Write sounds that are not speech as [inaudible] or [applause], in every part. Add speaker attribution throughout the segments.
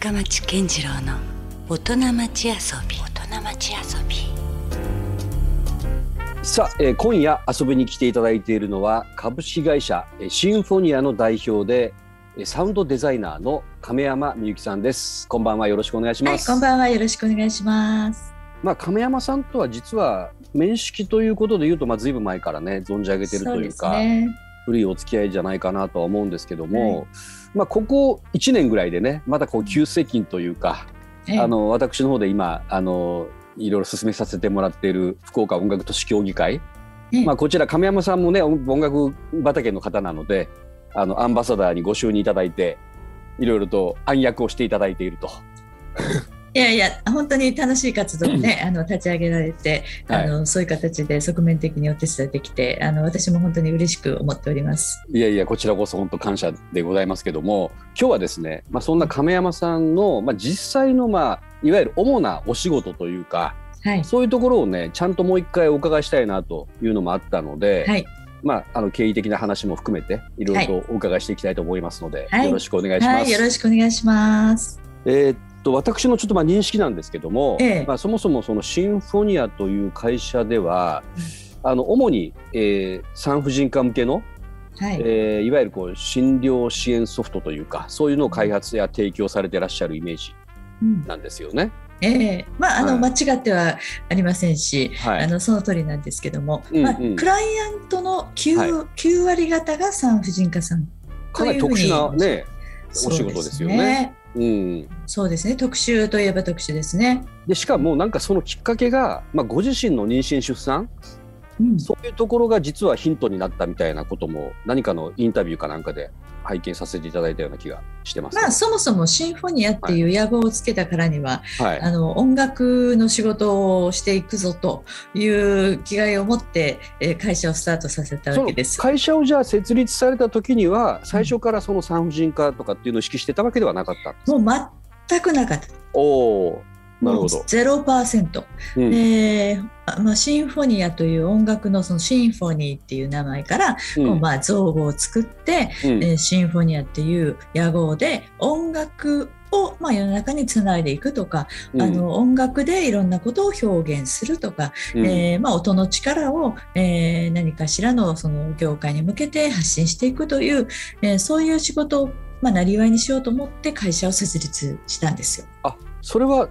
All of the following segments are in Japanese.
Speaker 1: 深町健次郎の大人町遊び大人町遊び
Speaker 2: さあ、えー今夜遊びに来ていただいているのは株式会社えーシンフォニアの代表でえーサウンドデザイナーの亀山みゆきさんですこんばんはよろしくお願いし
Speaker 3: はい、
Speaker 2: ます、
Speaker 3: こんばんは。よろしくお願いします。
Speaker 2: まあ亀山さんとは実は面識ということで言うとまあ随分前からね存じ上げてるというか。古いお付き合いじゃないかなとは思うんですけども、まあここ1年ぐらいでねまだこう急接近というか、
Speaker 3: ええ。
Speaker 2: あの私の方で今あのいろいろ進めさせてもらっている福岡音楽都市協議会、
Speaker 3: ええ。
Speaker 2: まあ、こちら亀山さんもね音音楽畑の方なのであのアンバサダーにご就任いただいていろいろと暗躍をしていただいていると。[laughs]
Speaker 3: いやいや、本当に楽しい活動をね、あの立ち上げられて、
Speaker 2: はい
Speaker 3: あのそういう形で側面的にお手伝いできて、あの私も本当に嬉しく思っております。
Speaker 2: いやいやこちらこそ本当感謝でございますけども今日はですね、まあ、そんな亀山さんの、まあ、実際の、まあ、いわゆる主なお仕事というか
Speaker 3: はい。
Speaker 2: そういうところをねちゃんともう一回お伺いしたいなというのもあったので、
Speaker 3: はい。
Speaker 2: まあ、あの経緯的な話も含めていろいろとお伺いしていきたいと思いますので、
Speaker 3: はい
Speaker 2: よろしくお願いします。
Speaker 3: はい。よろしくお願いします。
Speaker 2: えーっと私のちょっとまあ認識なんですけども、
Speaker 3: ええ。
Speaker 2: まあ、そもそもそのシンフォニアという会社では、あの主に、えー産婦人科向けの、
Speaker 3: はい。
Speaker 2: えーいわゆるこう診療支援ソフトというかそういうのを開発や提供されてらっしゃるイメージ
Speaker 3: うん。
Speaker 2: なんですよね。
Speaker 3: ええ。まあ、あの、
Speaker 2: はい。
Speaker 3: 間違ってはありませんし、
Speaker 2: はい。
Speaker 3: あのその通りなんですけども、
Speaker 2: うんうん。
Speaker 3: まあ、クライアントの 9,、
Speaker 2: はい。
Speaker 3: 9割方が産婦人科さん
Speaker 2: かなり特殊なねお仕事ですよね。うん、
Speaker 3: そうですね。特集といえば特集ですね。
Speaker 2: でしかもなんかそのきっかけが、まあ、ご自身の妊娠出産？
Speaker 3: うん。
Speaker 2: そういうところが実はヒントになったみたいなことも何かのインタビューかなんかで拝見させていただいたような気がしてます、
Speaker 3: まあ、そもそもシンフォニアっていう野号をつけたからには、
Speaker 2: はい、
Speaker 3: あの音楽の仕事をしていくぞという気概を持って、えー会社をスタートさせたわけです。
Speaker 2: 会社をじゃあ設立された時には最初からその産婦人科とかっていうのを意識してたわけではなかったんですか？
Speaker 3: もう全くなかった。
Speaker 2: お
Speaker 3: もう。ゼロパーセント。
Speaker 2: うん
Speaker 3: で、まあ、シンフォニアという音楽のそのシンフォニーっていう名前から、
Speaker 2: うん
Speaker 3: こうまあ造語を作って、
Speaker 2: うん
Speaker 3: えーシンフォニアっていう野号で音楽をまあ世の中につないでいくとか、
Speaker 2: うん
Speaker 3: あの音楽でいろんなことを表現するとか、
Speaker 2: うん
Speaker 3: えーまあ、音の力を、えー何かしらのその業界に向けて発信していくという、えーそういう仕事をまあ、なりわいにしようと思って会社を設立したんですよ。
Speaker 2: あそれは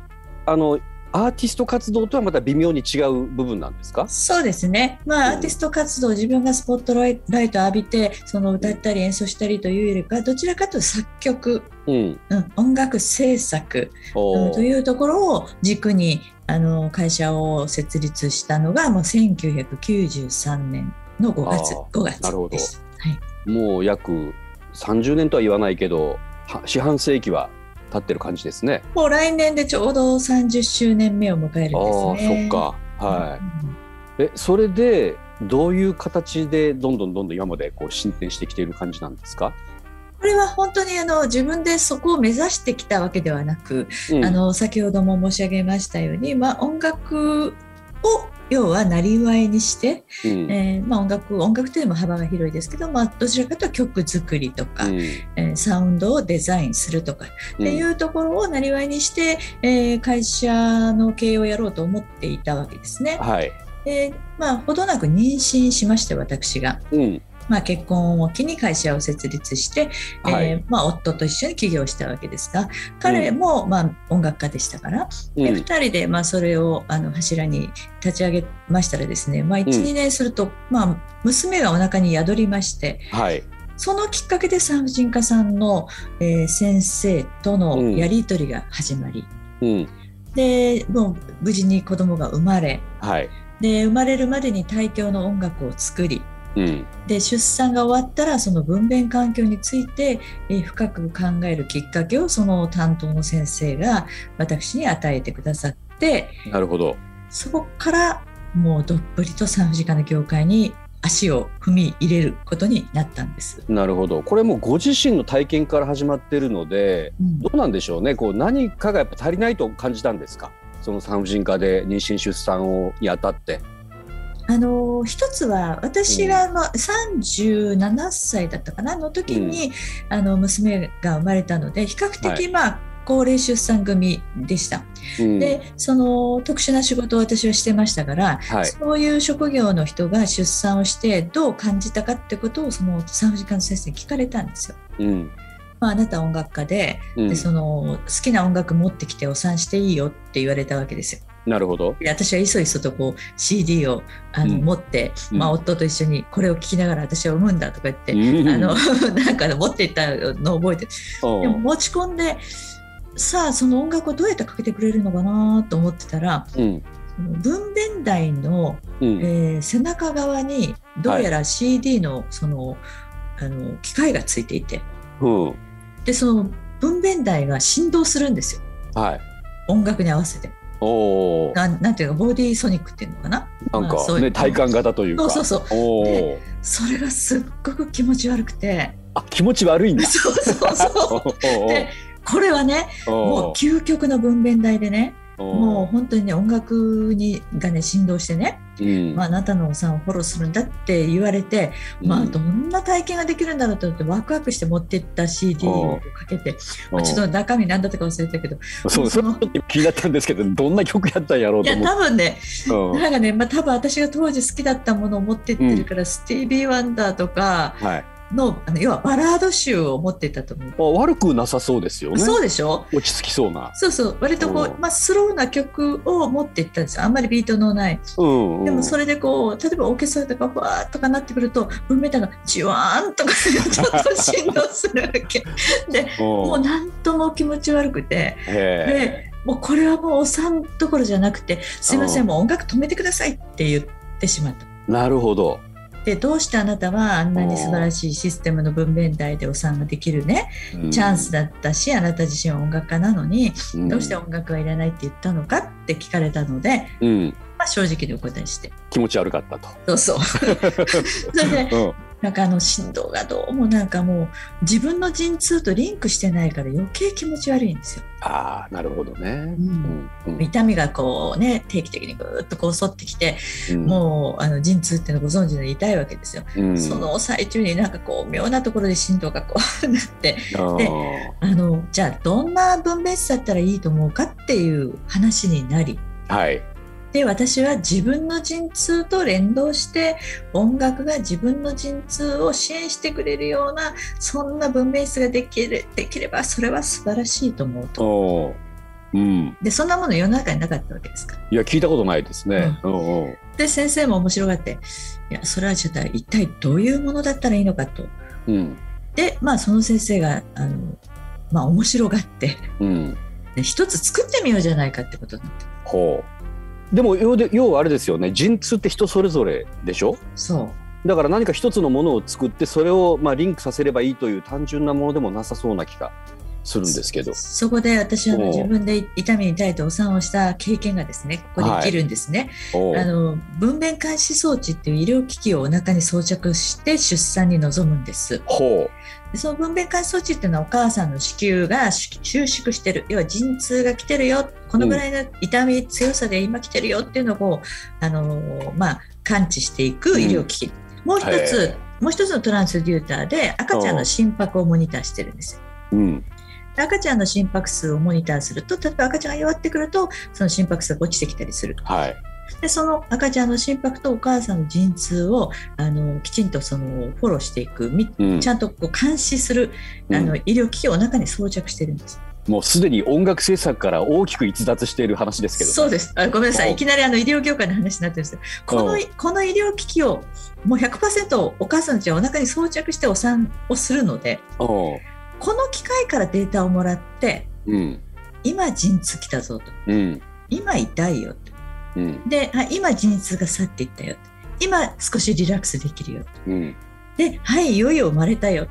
Speaker 2: あのアーティスト活動とはまた微妙に違う部分なんですか？
Speaker 3: そうですね、まあ、
Speaker 2: うん。
Speaker 3: アーティスト活動、自分がスポットライト浴びて、その歌ったり演奏したりというよりか、どちらかというと作曲、
Speaker 2: うん。
Speaker 3: うん、音楽制作、うん。というところを軸にあの会社を設立したのが、もう1993年の5月。
Speaker 2: あー。
Speaker 3: 5月
Speaker 2: なるほど。
Speaker 3: でした。はい。
Speaker 2: もう約30年とは言わないけどは四半世紀は経ってる感じですね。
Speaker 3: もう来年でちょうど30周年目を迎えるんです
Speaker 2: ああ
Speaker 3: ね。
Speaker 2: そっかは
Speaker 3: うん
Speaker 2: い。えそれでどういう形でどんどんどんどん今までこう進展してきている感じなんですか、
Speaker 3: これは本当にあの自分でそこを目指してきたわけではなく、
Speaker 2: うん
Speaker 3: あの先ほども申し上げましたように、まあ、音楽を要はなりわいにして、
Speaker 2: うん
Speaker 3: えーまあ、音楽音楽というのも幅が広いですけど、まあ、どちらかというと曲作りとか、
Speaker 2: うん
Speaker 3: えーサウンドをデザインするとかっていうところをなりわいにして、えー会社の経営をやろうと思っていたわけですね。
Speaker 2: はい。
Speaker 3: でまあ、ほどなく妊娠しまして私が。
Speaker 2: うん
Speaker 3: まあ、結婚を機に会社を設立して、
Speaker 2: はい。
Speaker 3: えーまあ、夫と一緒に起業したわけですが彼も、まあ、音楽家でしたから、
Speaker 2: うん。
Speaker 3: で2人で、まあ、それをあの柱に立ち上げましたらですね、まあ、1、
Speaker 2: うん。
Speaker 3: 2年すると、まあ、娘がお腹に宿りまして
Speaker 2: はい。
Speaker 3: そのきっかけで産婦人科さんの、えー先生と
Speaker 2: うん。
Speaker 3: のやり取りが始まり、
Speaker 2: うん。
Speaker 3: でもう無事に子供が生まれ
Speaker 2: はい。
Speaker 3: で生まれるまでに対響の音楽を作り
Speaker 2: うん
Speaker 3: で出産が終わったらその分娩環境について、えー深く考えるきっかけをその担当の先生が私に与えてくださって
Speaker 2: なるほど。
Speaker 3: そこからもうどっぷりと産婦人科の業界に足を踏み入れることになったんです。
Speaker 2: なるほど。これもご自身の体験から始まっているので、
Speaker 3: うん
Speaker 2: どうなんでしょうね。こう何かがやっぱ足りないと感じたんですか？その産婦人科で妊娠出産をにあたって。
Speaker 3: あの一つは私が、まあ、37歳だったかなの時に、あの娘が生まれたので比較的、
Speaker 2: はい。
Speaker 3: まあ高齢出産組でした。
Speaker 2: うん。
Speaker 3: でその特殊な仕事を私はしてましたから、
Speaker 2: はい。
Speaker 3: そういう職業の人が出産をしてどう感じたかってことをその産婦人科の先生に聞かれたんですよ。
Speaker 2: うん。
Speaker 3: まあ、あなたは音楽家で,、
Speaker 2: うん。
Speaker 3: でその好きな音楽持ってきてお産していいよって言われたわけですよ。
Speaker 2: なるほど。
Speaker 3: で私はいそいそとこう CD をあの、
Speaker 2: うん。
Speaker 3: 持って、
Speaker 2: うん。
Speaker 3: まあ、夫と一緒にこれを聴きながら私は産むんだとか言って、
Speaker 2: うん。
Speaker 3: あの [laughs] なんか持っていったのを覚えてでも持ち込んでさあその音楽をどうやってかけてくれるのかなと思ってたら
Speaker 2: うん。
Speaker 3: その分娩台の、
Speaker 2: うん。
Speaker 3: えー背中側にどうやら CD のその,、あの機械がついていて
Speaker 2: うん。
Speaker 3: でその分娩台が振動するんですよ。
Speaker 2: はい。
Speaker 3: 音楽に合わせて
Speaker 2: おお。
Speaker 3: なんなんていうかボディーソニックっていうのかな？
Speaker 2: なん
Speaker 3: まあ
Speaker 2: ね体感型というか。
Speaker 3: そうそうそう
Speaker 2: お
Speaker 3: で
Speaker 2: お。
Speaker 3: それがすっごく気持ち悪くて
Speaker 2: あ気持ち悪いんだ。
Speaker 3: そうそうそう [laughs] でこれはねもう究極の分娩台でねもう本当にね音楽にがね振動してね、
Speaker 2: うん。
Speaker 3: まあ、あなたのお産をフォローするんだって言われて、まあ、どんな体験ができるんだろうと思ってワクワクして持っていった CD をかけて、まあ、ちょっと中身何だったか忘れたけど
Speaker 2: そうそれちょっと気になったんですけどどんな曲やったんやろう
Speaker 3: いや
Speaker 2: と思っ
Speaker 3: 多分ね
Speaker 2: ん。
Speaker 3: なんかね、まあ、多分私が当時好きだったものを持ってってるから、スティービー・ワンダーとか
Speaker 2: はい。
Speaker 3: のあの要はバラード集を持っていたと思う。
Speaker 2: あ悪くなさそうですよね。
Speaker 3: そうでしょ？
Speaker 2: 落ち着きそうな。
Speaker 3: そうそう割とこう、
Speaker 2: うん
Speaker 3: まあ、スローな曲を持っていったんですよあんまりビートのない
Speaker 2: うん、うん。
Speaker 3: でもそれでこう例えばオーケストラとかふわーっとかなってくると文明タがじわーんとかちょっと振動するわけでもう
Speaker 2: うん、
Speaker 3: なんとも気持ち悪くて
Speaker 2: へ
Speaker 3: でもうこれはもうお産どころじゃなくてすいませ
Speaker 2: うん
Speaker 3: んもう音楽止めてくださいって言ってしまった。
Speaker 2: え。なるほど。
Speaker 3: でどうしてあなたはあんなに素晴らしいシステムの分娩台でお産ができるね？
Speaker 2: うん
Speaker 3: チャンスだったしあなた自身は音楽家なのに
Speaker 2: うん
Speaker 3: どうして音楽はいらないって言ったのかって聞かれたので、
Speaker 2: うん。
Speaker 3: まあ、正直にお答えして
Speaker 2: 気持ち悪かったと。
Speaker 3: そうそう [laughs] それで
Speaker 2: うん。
Speaker 3: なんかあの振動がどうもなんかもう自分の陣痛とリンクしてないから余計気持ち悪いんですよ。
Speaker 2: ああ、なるほどね。
Speaker 3: ん
Speaker 2: うん。
Speaker 3: 痛みがこうね定期的にぐーっとこう襲ってきて、
Speaker 2: うん、
Speaker 3: もうあの陣痛っていうのご存知の痛いわけですよ。
Speaker 2: うん、
Speaker 3: その最中になんかこう妙なところで振動がこう [laughs] なってであのじゃあどんな分娩室だったらいいと思うかっていう話になり
Speaker 2: はい。
Speaker 3: で私は自分の陣痛と連動して音楽が自分の陣痛を支援してくれるようなそんな文明室ができるできればそれは素晴らしいと思うと
Speaker 2: うん。
Speaker 3: でそんなもの世の中になかったわけですから
Speaker 2: いや、聞いたことないですね。うんうん。
Speaker 3: で先生も面白がっていやそれはちょっと一体どういうものだったらいいのかと
Speaker 2: うん。
Speaker 3: でまあその先生があの、まあ、面白がって
Speaker 2: うん。
Speaker 3: で一つ作ってみようじゃないかってことになった
Speaker 2: ほう。でも要で要はあれですよね。陣痛って人それぞれでしょ？
Speaker 3: そう。
Speaker 2: だから何か一つのものを作ってそれをまあリンクさせればいいという単純なものでもなさそうな気がするんですけど。
Speaker 3: そこで私は自分で痛みに耐えてお産をした経験がですねここで生きるんですね、
Speaker 2: おう。
Speaker 3: あの分娩監視装置っていう医療機器をお腹に装着して出産に臨むんです。
Speaker 2: ほ
Speaker 3: でその分娩監視装置っていうのはお母さんの子宮が収収縮してる要は陣痛が来てるよこのぐらいの痛み強さで今来てるよっていうのをあの、まあ、感知していく医療機器、もう一
Speaker 2: へ
Speaker 3: つもう一つのトランスデューターで赤ちゃんの心拍をモニターしてるんですよ
Speaker 2: う。うん。
Speaker 3: 赤ちゃんの心拍数をモニターすると例えば赤ちゃんが弱ってくるとその心拍数が落ちてきたりする
Speaker 2: はい。
Speaker 3: でその赤ちゃんの心拍とお母さんの陣痛をあのきちんとそのフォローしていくちゃんとこう監視するあの
Speaker 2: うん
Speaker 3: 医療機器をお腹に装着してるんです。
Speaker 2: もうすでに音楽制作から大きく逸脱している話ですけど、
Speaker 3: そうです。あごめんなさい。
Speaker 2: お
Speaker 3: いきなりあの医療業界の話になってるんです。けどこの
Speaker 2: お
Speaker 3: この医療機器をもう100%お母さんたちはお腹に装着してお産をするのでこの機械からデータをもらって
Speaker 2: うん。
Speaker 3: 今陣痛来たぞと。
Speaker 2: うん。
Speaker 3: 今痛いよと
Speaker 2: うん。
Speaker 3: であ今陣痛が去っていったよ今少しリラックスできるよ
Speaker 2: うん。
Speaker 3: ではいいよいよ生まれたよ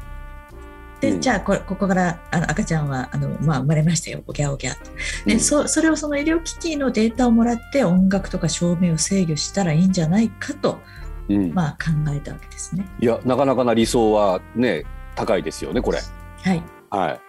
Speaker 3: で、
Speaker 2: うん
Speaker 3: じゃあこれここからあの赤ちゃんはあの、まあ、生まれましたよおぎゃおぎゃとで、
Speaker 2: うん
Speaker 3: そそれをその医療機器のデータをもらって音楽とか照明を制御したらいいんじゃないかと、
Speaker 2: うん。
Speaker 3: まあ、考えたわけですね。
Speaker 2: いや、なかなかな理想はね、高いですよね、これ。
Speaker 3: はい、
Speaker 2: は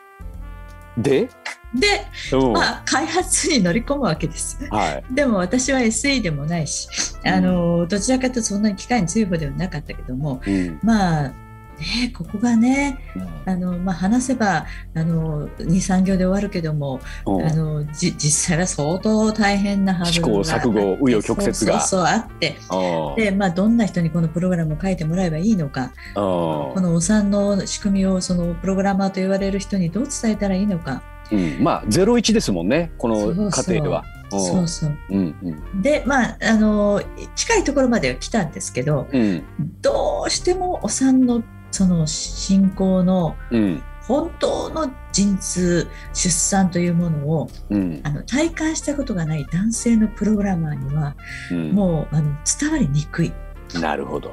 Speaker 2: い。で、
Speaker 3: で、
Speaker 2: うん。
Speaker 3: まあ、開発に乗り込むわけです。
Speaker 2: はい。
Speaker 3: でも私は SE でもないしあのどちらかというとそんなに機械に強い方ではなかったけども
Speaker 2: うん。
Speaker 3: まあね、ここがねあの、まあ、話せばあの23行で終わるけども
Speaker 2: うん
Speaker 3: あのじ実際は相当大変なハードルが
Speaker 2: 試行錯誤紆余曲折が
Speaker 3: そうあって
Speaker 2: あ
Speaker 3: で、まあ、どんな人にこのプログラムを書いてもらえばいいのか
Speaker 2: あ
Speaker 3: このお産の仕組みをそのプログラマーと言われる人にどう伝えたらいいのか、
Speaker 2: うん、まあゼロ一ですもんね。この過程では。
Speaker 3: そうそう。
Speaker 2: うん。うん
Speaker 3: でまああの近いところまでは来たんですけど
Speaker 2: うん。
Speaker 3: どうしてもお産のその進行の
Speaker 2: うん。
Speaker 3: 本当の陣痛出産というものを
Speaker 2: うん。
Speaker 3: あの体感したことがない男性のプログラマーには
Speaker 2: うん。
Speaker 3: もうあの伝わりにくい。
Speaker 2: なるほど。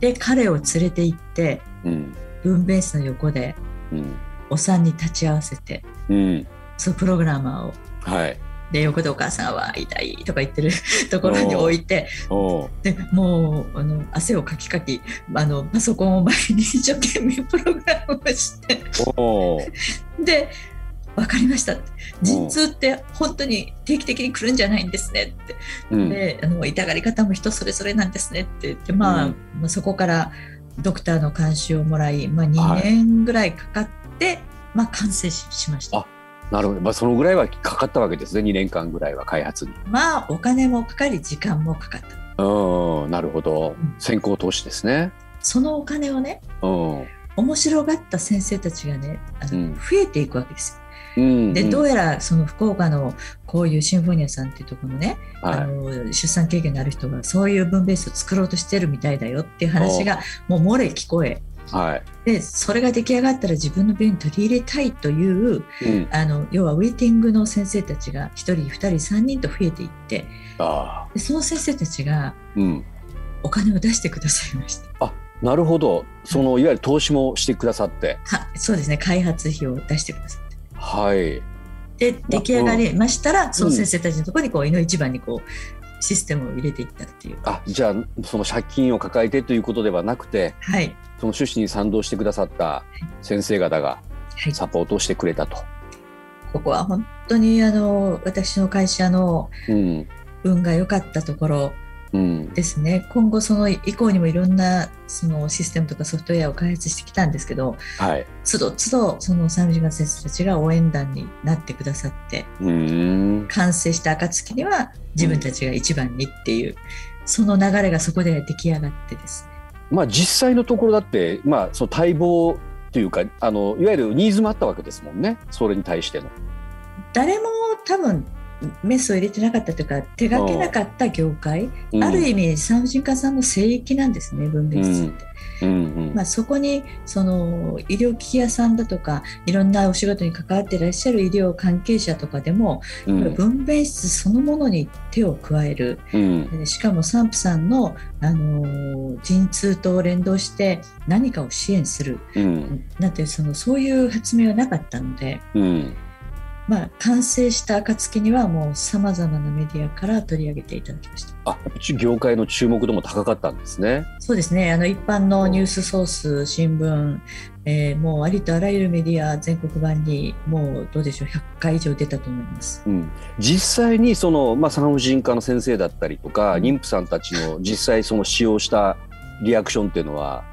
Speaker 3: で彼を連れて行って
Speaker 2: うん。
Speaker 3: 分娩室の横で
Speaker 2: うん
Speaker 3: お産に立ち会わせて
Speaker 2: うん。
Speaker 3: そのプログラマーを。
Speaker 2: はい。
Speaker 3: で横でお母さんは痛いとか言ってる [laughs] ところに置いてでもうあの汗をかきかきあのパソコンを前に一生懸命プログラムをして。で分かりましたって。陣痛って本当に定期的に来るんじゃないんですねって、
Speaker 2: うん。
Speaker 3: であの痛がり方も人それぞれなんですねって言って、まあ
Speaker 2: うん。
Speaker 3: まあそこからドクターの監修をもらい、まあ、2
Speaker 2: はい。
Speaker 3: 年ぐらいかかって、まあ、完成ししました
Speaker 2: あ。なるほど。まあそのぐらいはかかったわけですね。2年間ぐらいは開発に。
Speaker 3: まあお金もかかり時間もかかった
Speaker 2: うん、なるほど
Speaker 3: うん。
Speaker 2: 先行投資ですね。
Speaker 3: そのお金をね
Speaker 2: うん。
Speaker 3: 面白がった先生たちがねあの、
Speaker 2: うん
Speaker 3: 増えていくわけですよ。
Speaker 2: うん。
Speaker 3: でどう
Speaker 2: や
Speaker 3: やらその福岡のこういうシンフォニアさんっていうところのね、あ
Speaker 2: は
Speaker 3: の出産経験のある人がそういう分ベースを作ろうとしてるみたいだよっていう話がもう漏れ聞こえ
Speaker 2: い。はい。
Speaker 3: でそれが出来上がったら自分の病院に取り入れたいという
Speaker 2: うん。
Speaker 3: あの要はウェイティングの先生たちが1人2人3人と増えていって
Speaker 2: ああ。
Speaker 3: でその先生たちが
Speaker 2: うん。
Speaker 3: お金を出してくださいました。
Speaker 2: なるほど。そのいわゆる投資もしてくださって。
Speaker 3: はそうですね開発費を出してくださって。
Speaker 2: はい。
Speaker 3: で出来上がりましたら、その先生たちのところにこう、いの一番にこうシステムを入れていったっていう。
Speaker 2: あ、じゃあその借金を抱えてということではなくて、
Speaker 3: はい。
Speaker 2: その趣旨に賛同してくださった先生方が
Speaker 3: はい、
Speaker 2: サポートをしてくれたと。
Speaker 3: ここは本当にあの私の会社の
Speaker 2: うん。
Speaker 3: 運が良かったところ
Speaker 2: うん。
Speaker 3: ですね。今後その以降にもいろんなそのシステムとかソフトウェアを開発してきたんですけど、
Speaker 2: はい。
Speaker 3: 都度都度その産婦人科先生たちが応援団になってくださって。完成した暁には自分たちが一番にっていう、その流れがそこで出来上がってですね。
Speaker 2: まあ実際のところだって、まあその待望というか、あのいわゆるニーズもあったわけですもんね。それに対しての。
Speaker 3: 誰も多分メスを入れてなかったというか手がけなかった業界、
Speaker 2: うん
Speaker 3: ある意味産婦人科さんの聖域なんですね分娩室って、
Speaker 2: うんうん。
Speaker 3: まあ、そこにその医療機器屋さんだとかいろんなお仕事に関わっていらっしゃる医療関係者とかでも、
Speaker 2: うん
Speaker 3: 分娩室そのものに手を加える
Speaker 2: うん
Speaker 3: えしかも産婦さんの、あのー陣痛と連動して何かを支援する
Speaker 2: うん
Speaker 3: なんていうそのそういう発明はなかったので。
Speaker 2: うん。
Speaker 3: まあ、完成した暁にはもうさまざまなメディアから取り上げていただきました。
Speaker 2: あ、業界の注目度も高かったんですね。
Speaker 3: そうですね。あの一般のニュースソース新聞、えーもうありとあらゆるメディア全国版にもうどうでしょう100回以上出たと思います。
Speaker 2: うん、実際にその、まあ、産婦人科の先生だったりとか、
Speaker 3: うん。
Speaker 2: 妊婦さんたちの実際その使用したリアクションっていうのは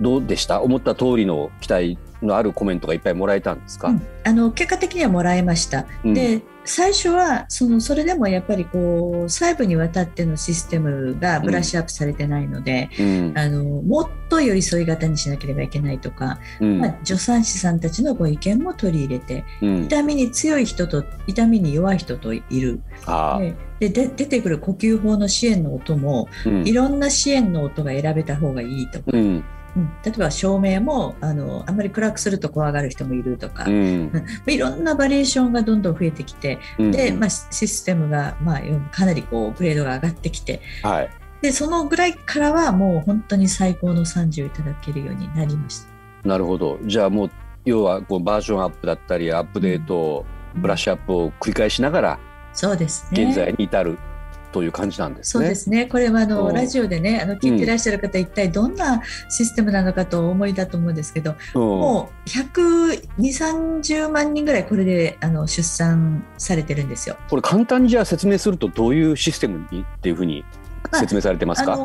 Speaker 2: どうでした？思った通りの期待のあるコメントがいっぱいもらえたんですか、
Speaker 3: うん。あの結果的にはもらえました、
Speaker 2: うん。
Speaker 3: で最初はそのそれでもやっぱりこう細部にわたってのシステムがブラッシュアップされてないので、
Speaker 2: うん。
Speaker 3: あのもっと寄り添い型にしなければいけないとか、
Speaker 2: うん。
Speaker 3: まあ、助産師さんたちのご意見も取り入れて
Speaker 2: うん。
Speaker 3: 痛みに強い人と痛みに弱い人といる。
Speaker 2: あ
Speaker 3: ででで出てくる呼吸法の支援の音もいろんな支援の音が選べた方がいいとか、
Speaker 2: うん。
Speaker 3: うん例えば照明もあのあんまり暗くすると怖がる人もいるとか、
Speaker 2: うん。
Speaker 3: うん。いろんなバリエーションがどんどん増えてきて
Speaker 2: うん。
Speaker 3: で、まあ、シシステムが、まあ、かなりこうグレードが上がってきて。
Speaker 2: はい。
Speaker 3: でそのぐらいからはもう本当に最高の賛辞をいただけるようになりました。
Speaker 2: なるほど。じゃあもう要はこうバージョンアップだったりアップデート、ブラッシュアップを繰り返しながら
Speaker 3: そうですね。
Speaker 2: 現在に至るという感じなんですね。
Speaker 3: そうですね。これはあの
Speaker 2: うん
Speaker 3: ラジオでね、あの聞いてらっしゃる方、一体どんなシステムなのかとお思いだと思うんですけど、
Speaker 2: うん
Speaker 3: もう120、30万人ぐらいこれであの出産されてるんですよ。
Speaker 2: これ簡単にじゃあ説明するとどういうシステムにっていうふうに説明されてますか、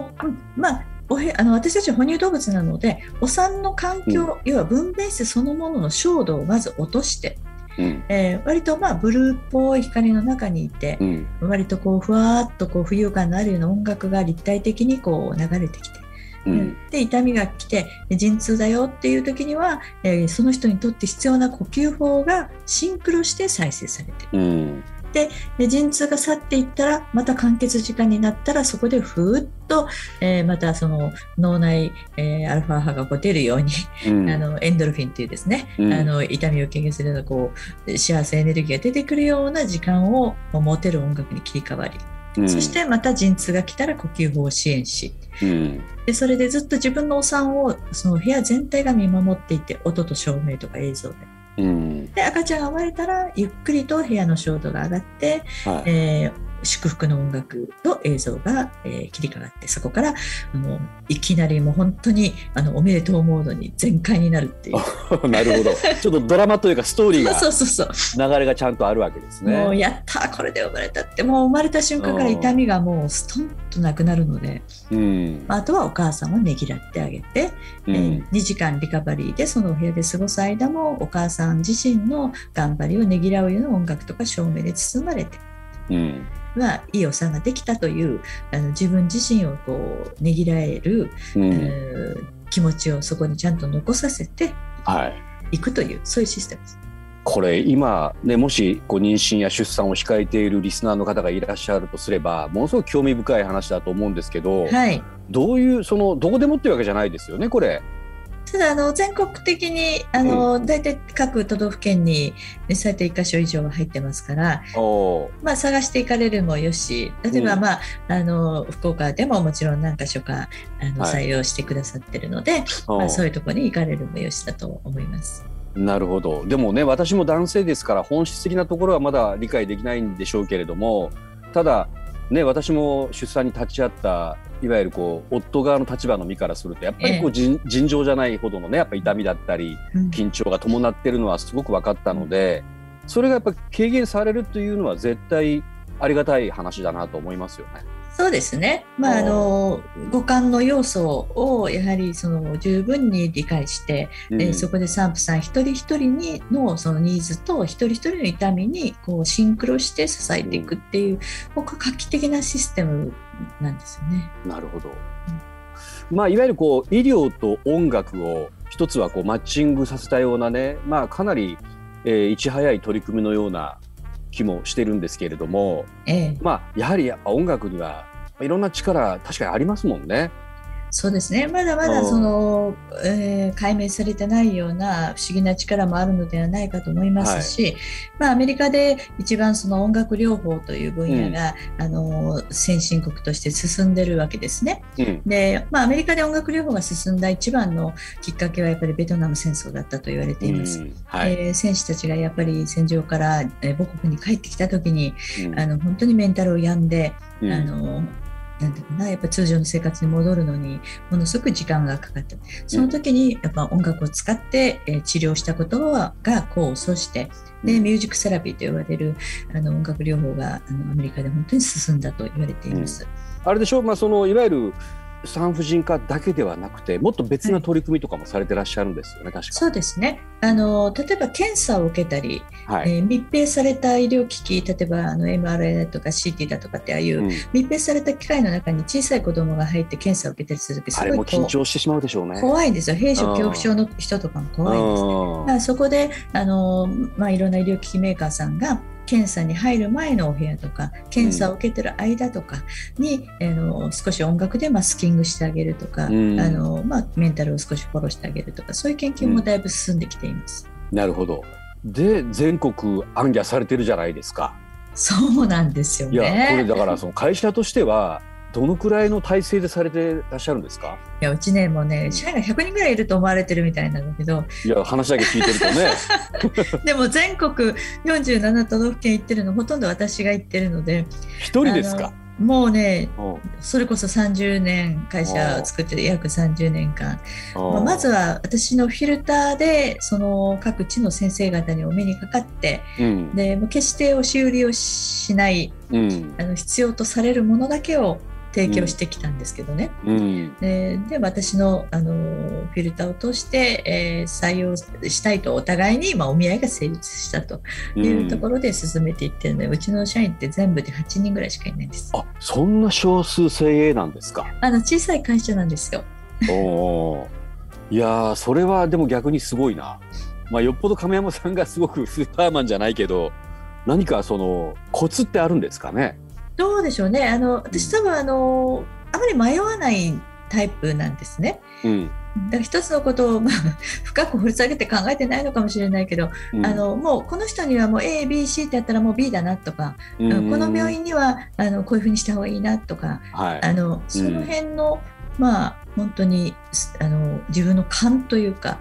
Speaker 3: まあおへあの私たちは哺乳動物なのでお産の環境、要は分娩室そのものの照度をまず落として、
Speaker 2: うん。
Speaker 3: えー割とまあブルーっぽい光の中にいて、
Speaker 2: うん。
Speaker 3: 割とこうふわーっとこう浮遊感のあるような音楽が立体的にこう流れてきて、
Speaker 2: うん。
Speaker 3: で痛みが来てで陣痛だよっていう時には、えーその人にとって必要な呼吸法がシンクロして再生されてる。
Speaker 2: うん
Speaker 3: で陣痛が去っていったらまた完結時間になったらそこでふーっと、えーまたその脳内、えーアルファ波がこう出るように、
Speaker 2: うん。
Speaker 3: あのエンドルフィンっていうですね、
Speaker 2: うん。
Speaker 3: あの痛みを軽減するようなこう幸せエネルギーが出てくるような時間を持てる音楽に切り替わり、
Speaker 2: うん。
Speaker 3: そしてまた陣痛が来たら呼吸法を支援し
Speaker 2: うん。
Speaker 3: でそれでずっと自分のお産をその部屋全体が見守っていて音と照明とか映像で
Speaker 2: うん。
Speaker 3: で赤ちゃんが生まれたらゆっくりと部屋の照度が上がって、
Speaker 2: はい。
Speaker 3: えー祝福の音楽と映像が、えー切り替わってそこからあのいきなりもう本当にあのおめでとうモードに全開になるっていう。[laughs]
Speaker 2: なるほどちょっとドラマというかストーリーが
Speaker 3: そうそうそう
Speaker 2: 流れがちゃんとあるわけですね。
Speaker 3: もうやったーこれで生まれたってもう生まれた瞬間から痛みがもうストンとなくなるので、
Speaker 2: うん
Speaker 3: まああとはお母さんをねぎらってあげて、
Speaker 2: うん
Speaker 3: えー2時間リカバリーでそのお部屋で過ごす間もお母さん自身の頑張りをねぎらうような音楽とか照明で包まれて。
Speaker 2: うん
Speaker 3: まあ、いいお産ができたというあの自分自身をこうねぎらえる、
Speaker 2: うん
Speaker 3: えー気持ちをそこにちゃんと残させて
Speaker 2: はい
Speaker 3: いくというそういうシステムです。
Speaker 2: これ今ねもしこう妊娠や出産を控えているリスナーの方がいらっしゃるとすればものすごく興味深い話だと思うんですけど、
Speaker 3: はい
Speaker 2: どういうそのどこでもっていうわけじゃないですよねこれ。
Speaker 3: ただあの全国的にあの、大体各都道府県に最低1箇所以上は入ってますから、まあ、探していかれるもよし例えば、
Speaker 2: うん。
Speaker 3: まああの福岡でももちろん何箇所かあの、
Speaker 2: はい。
Speaker 3: 採用してくださってるので、
Speaker 2: おー。
Speaker 3: まあ、そういうところに行かれるもよしだと思います。
Speaker 2: なるほど。でもね私も男性ですから本質的なところはまだ理解できないんでしょうけれどもただね私も出産に立ち会ったいわゆるこう夫側の立場の身からするとやっぱりこ
Speaker 3: え
Speaker 2: う尋尋常じゃないほどのねやっぱ痛みだったり
Speaker 3: うん
Speaker 2: 緊張が伴ってるのはすごく分かったのでそれがやっぱ軽減されるというのは絶対ありがたい話だなと思いますよね。
Speaker 3: そうですね、まあ、
Speaker 2: あ
Speaker 3: の五感の要素をやはりその十分に理解して、
Speaker 2: うん。
Speaker 3: えーそこで産婦さん一人一人にのそのニーズと一人一人の痛みにこうシンクロして支えていくっていう、僕は画期的なシステムなんですよね。
Speaker 2: なるほど。まあいわゆるこう医療と音楽を一つはこうマッチングさせたようなね、まあかなり、えーいち早い取り組みのような気もしてるんですけれども、
Speaker 3: ええ。
Speaker 2: まあやはりやっぱ音楽にはいろんな力確かにありますもんね。
Speaker 3: そうですねまだま
Speaker 2: うん
Speaker 3: だその、えー解明されてないような不思議な力もあるのではないかと思いますし、まあ、アメリカで一番その音楽療法という分野が、あの先進国として進んでるわけですね。
Speaker 2: うん。
Speaker 3: で、まあ、アメリカで音楽療法が進んだ一番のきっかけはやっぱりベトナム戦争だったと言われています。
Speaker 2: うんはい。
Speaker 3: えー選手たちがやっぱり戦場から、えー母国に帰ってきた時に
Speaker 2: うん
Speaker 3: あの本当にメンタルを病んで、
Speaker 2: うん
Speaker 3: あのなんていうかなやっぱ通常の生活に戻るのにものすごく時間がかかった。その時にやっぱ音楽を使って、えー治療したことが功を奏してでミュージックセラピーと呼ばれるあの音楽療法があのアメリカで本当に進んだと言われています。
Speaker 2: あれでしょ？う、まあそのいわゆる産婦人科だけではなくてもっと別な取り組みとかもされてらっしゃるんですよね、確か。
Speaker 3: そうですねあの例えば検査を受けたり、
Speaker 2: はい。
Speaker 3: えー密閉された医療機器例えばあの MRI だとか CT だとかってああいう、
Speaker 2: うん
Speaker 3: 密閉された機械の中に小さい子供が入って検査を受けたりするときすごい
Speaker 2: 緊張してしまうでしょうね。
Speaker 3: 怖いんですよ閉所恐怖症の人とかも怖いんです。
Speaker 2: うん
Speaker 3: だからそこであの、まあ、いろんな医療機器メーカーさんが検査に入る前のお部屋とか検査を受けてる間とかに、あの少し音楽でマスキングしてあげるとか、
Speaker 2: うん
Speaker 3: あのまあ、メンタルを少しフォローしてあげるとかそういう研究もだいぶ進んできています。
Speaker 2: なるほど。で全国暗記されてるじゃないですか。
Speaker 3: そうなんですよ
Speaker 2: いやこれ
Speaker 3: ね。
Speaker 2: だからその会社としてはどのくらいの体制でされてらっしゃるんですか？
Speaker 3: いやうちねもうね社員が100人ぐらいいると思われてるみたいなんだけど。
Speaker 2: いや話だけ聞いてるとね。[laughs]
Speaker 3: でも全国47都道府県行ってるのほとんど私が行ってるので。
Speaker 2: 一人ですか？
Speaker 3: もうね
Speaker 2: う。ん
Speaker 3: それこそ30年会社を作って約30年間、まあまずは私のフィルターでその各地の先生方にお目にかかって
Speaker 2: うん。
Speaker 3: でもう決して押し売りをしない
Speaker 2: うん。
Speaker 3: あの必要とされるものだけを提供してきたんですけどね、
Speaker 2: うん
Speaker 3: でで私のあのフィルターを通して、えー採用したいとお互いに、まあ、お見合いが成立したというところで進めていってるので、うちの社員って全部で8人ぐらいしかいないんです。
Speaker 2: あそんな少数精鋭なんですか？
Speaker 3: あの小さい会社なんですよ。
Speaker 2: おーいやーそれはでも逆にすごいな。まあよっぽど亀山さんがすごくスーパーマンじゃないけど何かそのコツってあるんですかね？
Speaker 3: どうでしょうね。あの私多分あのあまり迷わないタイプなんですね。
Speaker 2: うん。
Speaker 3: だから一つのことを、まあ、[laughs] 深く掘り下げて考えてないのかもしれないけど、
Speaker 2: うん。
Speaker 3: あのもうこの人にはもう ABC ってやったらもう B だなとか、
Speaker 2: うん。
Speaker 3: この病院にはあのこういうふうにした方がいいなとか
Speaker 2: はい。
Speaker 3: あのその辺の、まあ本当にすあの自分の勘というか、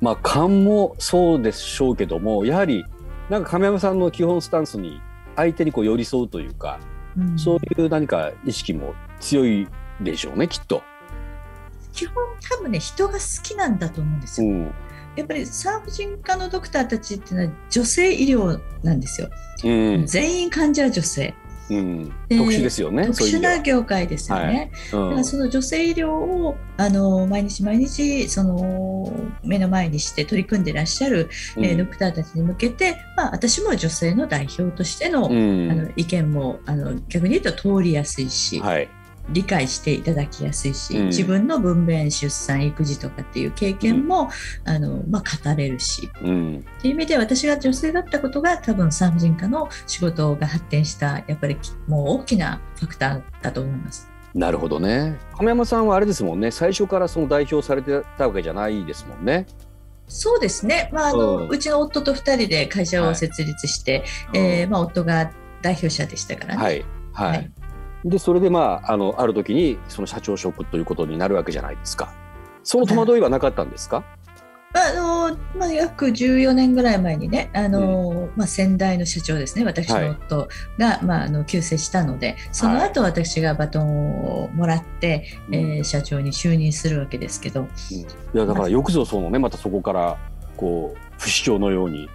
Speaker 2: まあ勘もそうでしょうけどもやはりなんか亀山さんの基本スタンスに相手にこう寄り添うというか、
Speaker 3: うん
Speaker 2: そういう何か意識も強いでしょうねきっと。
Speaker 3: 基本多分ね人が好きなんだと思うんですよ。
Speaker 2: うん
Speaker 3: やっぱり産婦人科のドクターたちっていうのは女性医療なんですよ。
Speaker 2: うん
Speaker 3: 全員患者は女性。
Speaker 2: うん、
Speaker 3: で
Speaker 2: 特殊ですよね。
Speaker 3: 特殊な業界ですよね。
Speaker 2: では
Speaker 3: だからその女性医療をあの毎日毎日その目の前にして取り組んでいらっしゃる、
Speaker 2: うん。
Speaker 3: えードクターたちに向けて、まあ、私も女性の代表としての,、
Speaker 2: うん。
Speaker 3: あの意見もあの逆に言うと通りやすいし、
Speaker 2: はい、
Speaker 3: 理解していただきやすいし、
Speaker 2: うん。
Speaker 3: 自分の分娩出産育児とかっていう経験も、あのまあ、語れるし。
Speaker 2: うん。
Speaker 3: っていう意味で私が女性だったことが多分産婦人科の仕事が発展したやっぱりもう大きなファクターだと思います。
Speaker 2: なるほどね。亀山さんはあれですもんね。最初からその代表されてたわけじゃないですもんね。
Speaker 3: そうですね、まああの
Speaker 2: うん。
Speaker 3: うちの夫と2人で会社を設立して、えーまあ、夫が代表者でしたからね。
Speaker 2: はい。はい、
Speaker 3: はい
Speaker 2: でそれでまああのある時にその社長職ということになるわけじゃないですか。その戸惑いはなかったんですか？
Speaker 3: あのまあ、約14年ぐらい前にね、あのまあ、先代の社長ですね、私の夫が、まあ、あの急逝したので、その後私がバトンをもらって、
Speaker 2: うん。
Speaker 3: えー社長に就任するわけですけど、
Speaker 2: いやだからよくぞそのねまたそこからこう不死鳥のように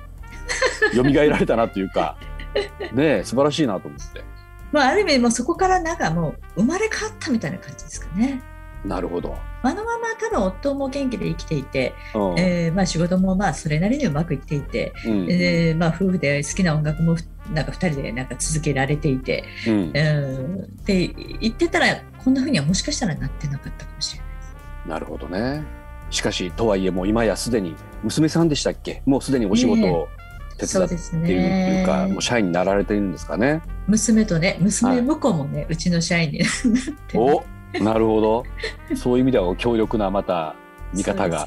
Speaker 2: 蘇られたなというか [laughs] ねえ素晴らしいなと思って。
Speaker 3: まあ、ある意味、もうそこからなんかもう生まれ変わったみたいな感じですかね。
Speaker 2: なるほど。
Speaker 3: あのまま多分夫も元気で生きていて、
Speaker 2: うん
Speaker 3: えーまあ、仕事もまあそれなりにうまくいっていて、
Speaker 2: うん
Speaker 3: でまあ、夫婦で好きな音楽もなんか2人でなんか続けられていて、
Speaker 2: うん
Speaker 3: うん、って言ってたらこんなふうにはもしかしたらなってなかったかもしれないです。
Speaker 2: なるほどね。しかしとはいえもう今やすでに娘さんでしたっけ？もうすでにお仕事を手伝って
Speaker 3: そうです
Speaker 2: いるっていう
Speaker 3: ね。
Speaker 2: か、もう社員になられてるんですかね。
Speaker 3: 娘とね
Speaker 2: はい。
Speaker 3: 娘婿もね、うちの社員になって、
Speaker 2: おなるほど。そういう意味では強力なまた味方が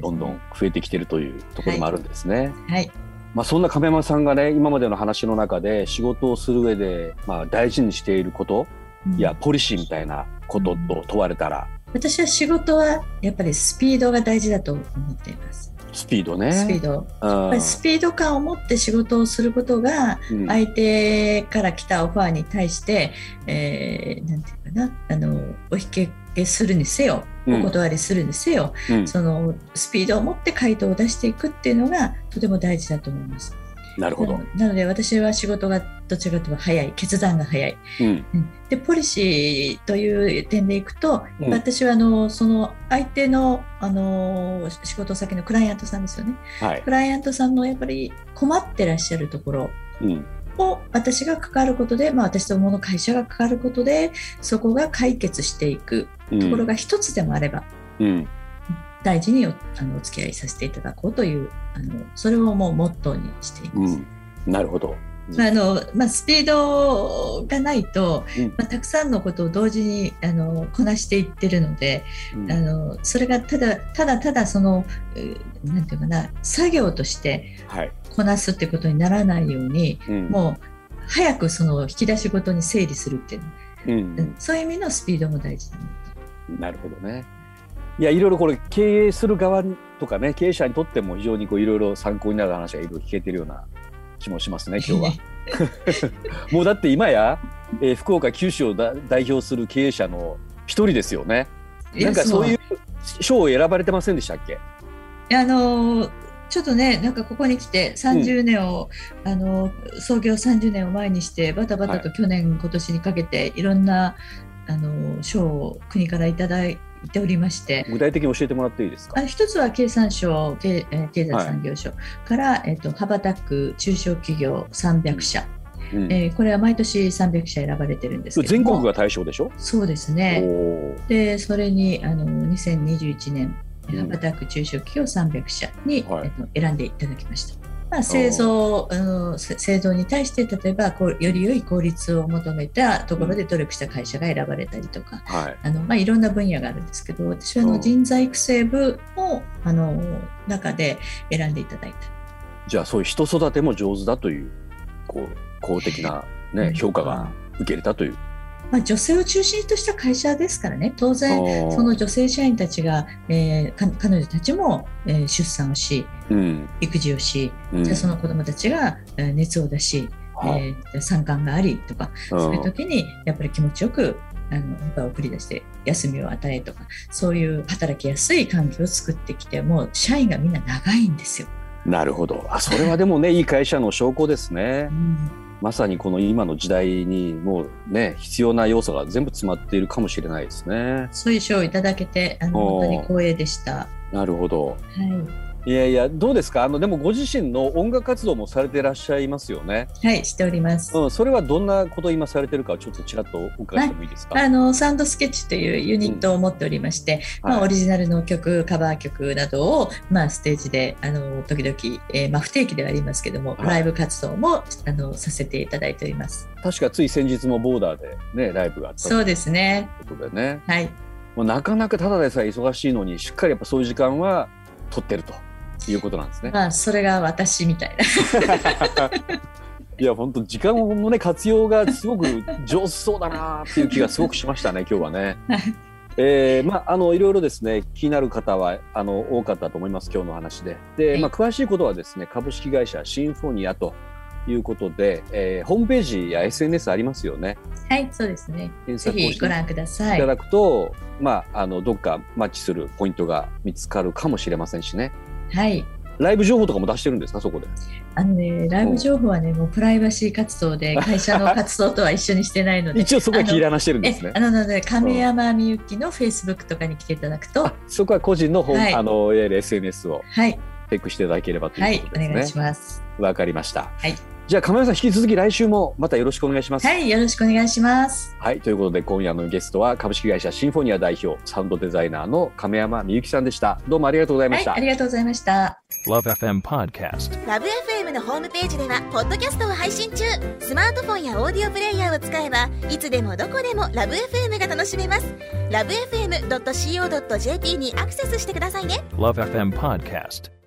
Speaker 2: どんどん増えてきてるというところもあるんですね。
Speaker 3: はい。
Speaker 2: まあそんな亀山さんがね今までの話の中で仕事をする上でまあ大事にしていること
Speaker 3: うん。
Speaker 2: やポリシーみたいなことと問われたら。
Speaker 3: 私は仕事はやっぱりスピードが大事だと思っています。
Speaker 2: スピードね。
Speaker 3: スピード。やっぱりスピード感を持って仕事をすることが
Speaker 2: うん
Speaker 3: 相手から来たオファーに対して、えーなんていうかなあのお引き受けするにせよ
Speaker 2: うん
Speaker 3: お断りするにせよ、
Speaker 2: うん
Speaker 3: そのスピードを持って回答を出していくっていうのがとても大事だと思います。
Speaker 2: なるほど。
Speaker 3: ななので私は仕事がどちらかというと早い。決断が早い。
Speaker 2: うん。
Speaker 3: うん。でポリシーという点でいくと、
Speaker 2: うん。
Speaker 3: 私はあのその相手のあの仕事先のクライアントさんですよね。
Speaker 2: はい。
Speaker 3: ク。ライアントさんのやっぱり困ってらっしゃるところ
Speaker 2: うん。
Speaker 3: を私が関わることで、まあ、私どもの会社が関わることでそこが解決していく
Speaker 2: うん。
Speaker 3: ところが一つでもあれば、
Speaker 2: うん
Speaker 3: 大事におあのお付き合いさせていただこうというあのそれをもうモットーにしています。
Speaker 2: うんなるほど。
Speaker 3: まああのまあ、スピードがないと、
Speaker 2: うん
Speaker 3: まあ、たくさんのことを同時にあのこなしていってるので、
Speaker 2: うん
Speaker 3: あのそれがただただただそのうなんていうかな作業として
Speaker 2: はい。
Speaker 3: こなすってことにならないように
Speaker 2: うん
Speaker 3: もう早くその引き出しごとに整理するっていう、
Speaker 2: うん
Speaker 3: そういう意味のスピードも大事だな
Speaker 2: なるほどね。いやいろいろこれ経営する側とかね経営者にとっても非常にこういろいろ参考になる話がいろいろ聞けてるような気もしますね [laughs] 今日は。[laughs] もうだって今や、えー福岡九州をだ代表する経営者の一人ですよね。なんかそうい
Speaker 3: そう
Speaker 2: 賞を選ばれてませんでしたっけ？
Speaker 3: いやあのちょっとねなんかここに来て30年を、あの創業30年を前にしてバタバタと去年、今年にかけていろんなあの賞を国からいただいておりまして。
Speaker 2: 具体的に教えてもらっていいですか？
Speaker 3: あ一つは経産省経,、えー経済産業省から、えっと羽ばたく中小企業300社、
Speaker 2: うん。
Speaker 3: えーこれは毎年300社選ばれてるんですけども。
Speaker 2: 全国が対象でしょ？
Speaker 3: そうですね。でそれにあの2021年
Speaker 2: うん。
Speaker 3: 羽ばたく中小企業300社に、
Speaker 2: はい。
Speaker 3: えっと、選んでいただきました。まあ、製造あのせ製造に対して例えばこうより良い効率を求めたところで努力した会社が選ばれたりとか、
Speaker 2: はい。
Speaker 3: あのまあ、いろんな分野があるんですけど私はの人材育成部のあの中で選んでいただいた。
Speaker 2: じゃあそういう人育ても上手だというこう公的な、ね
Speaker 3: うん
Speaker 2: 評価が受け入れたという。
Speaker 3: まあ、女性を中心とした会社ですからね。当然その女性社員たちが、えーか彼女たちも、えー出産をし
Speaker 2: うん。
Speaker 3: 育児をし、
Speaker 2: うん。
Speaker 3: じゃあその子どもたちがえー熱を出し、
Speaker 2: はい。
Speaker 3: えー産官がありとか、
Speaker 2: うん。
Speaker 3: そういう時にやっぱり気持ちよくあのやっぱ送り出して休みを与えとかそういう働きやすい環境を作ってきてもう社員がみんな長いんですよ。
Speaker 2: なるほど。あそれはでもねいい会社の証拠ですね。
Speaker 3: うん
Speaker 2: まさにこの今の時代にもうね必要な要素が全部詰まっているかもしれないですね。
Speaker 3: そういただけてあの本当に光栄でした。は
Speaker 2: なるほど。
Speaker 3: い
Speaker 2: いやいやどうですか？あのでもご自身の音楽活動もされていらっしゃいますよね、
Speaker 3: はい、しております。
Speaker 2: うん、それはどんなことを今されてるかちょっとちらっとお伺いしてもいいですか、
Speaker 3: あのサウンドスケッチというユニットを持っておりまして、まあ、
Speaker 2: はい。
Speaker 3: オリジナルの曲カバー曲などを、まあ、ステージであの時々、えーまあ、不定期ではありますけども、
Speaker 2: はい。
Speaker 3: ライブ活動もあのさせていただいております。
Speaker 2: 確かつい先日もボーダーでねライブがあった
Speaker 3: そうですね。
Speaker 2: ということでね
Speaker 3: はい、
Speaker 2: もうなかなかただでさえ忙しいのにしっかりやっぱそういう時間は取ってるということなんですね。
Speaker 3: まあそれが私みたいな。
Speaker 2: いや本当時間のね活用がすごく上手そうだなっていう気がすごくしましたね [laughs] 今日はね。
Speaker 3: はい
Speaker 2: えーまああのいろいろですね気になる方はあの多かったと思います今日の話で。で、
Speaker 3: はい
Speaker 2: まあ詳しいことはですね株式会社シンフォニアということで、えーホームページや SNS ありますよね。
Speaker 3: はい、そうですね。
Speaker 2: 検
Speaker 3: ぜひご覧ください。
Speaker 2: ただくと、まああのどっかマッチするポイントが見つかるかもしれませんしね。
Speaker 3: はい。
Speaker 2: ライブ情報とかも出してるんですか？そこで。
Speaker 3: あのね、ライブ情報はね、もうプライバシー活動で会社の活動とは一緒にしてないので。
Speaker 2: 一応そこは切り離してるんで
Speaker 3: え
Speaker 2: すね
Speaker 3: あ。のなので亀山みゆきのフェイスブックとかに来ていただくと、
Speaker 2: あそこは個人の本、
Speaker 3: はい
Speaker 2: あのいわゆる SNS を
Speaker 3: はい、
Speaker 2: チェックしていただければと
Speaker 3: はいいう
Speaker 2: こ、とですね。
Speaker 3: お願いします。
Speaker 2: わかりました。
Speaker 3: はい
Speaker 2: じゃあ亀山さん引き続き来週もまたよろしくお願いします。
Speaker 3: はい、よろしくお願いします。
Speaker 2: はい、ということで今夜のゲストは株式会社シンフォニア代表サウンドデザイナーの亀山みゆきさんでした。どうもありがとうございました。
Speaker 3: はい、ありがとうございました。
Speaker 4: Love FM Podcast.
Speaker 5: ラブ f m のホームページではポッドキャストを配信中スマートフォンやオーディオプレイヤーを使えばいつでもどこでもラブ f m が楽しめますラブ FM.co.jp にアクセスしてくださいね
Speaker 4: Love FM Podcast.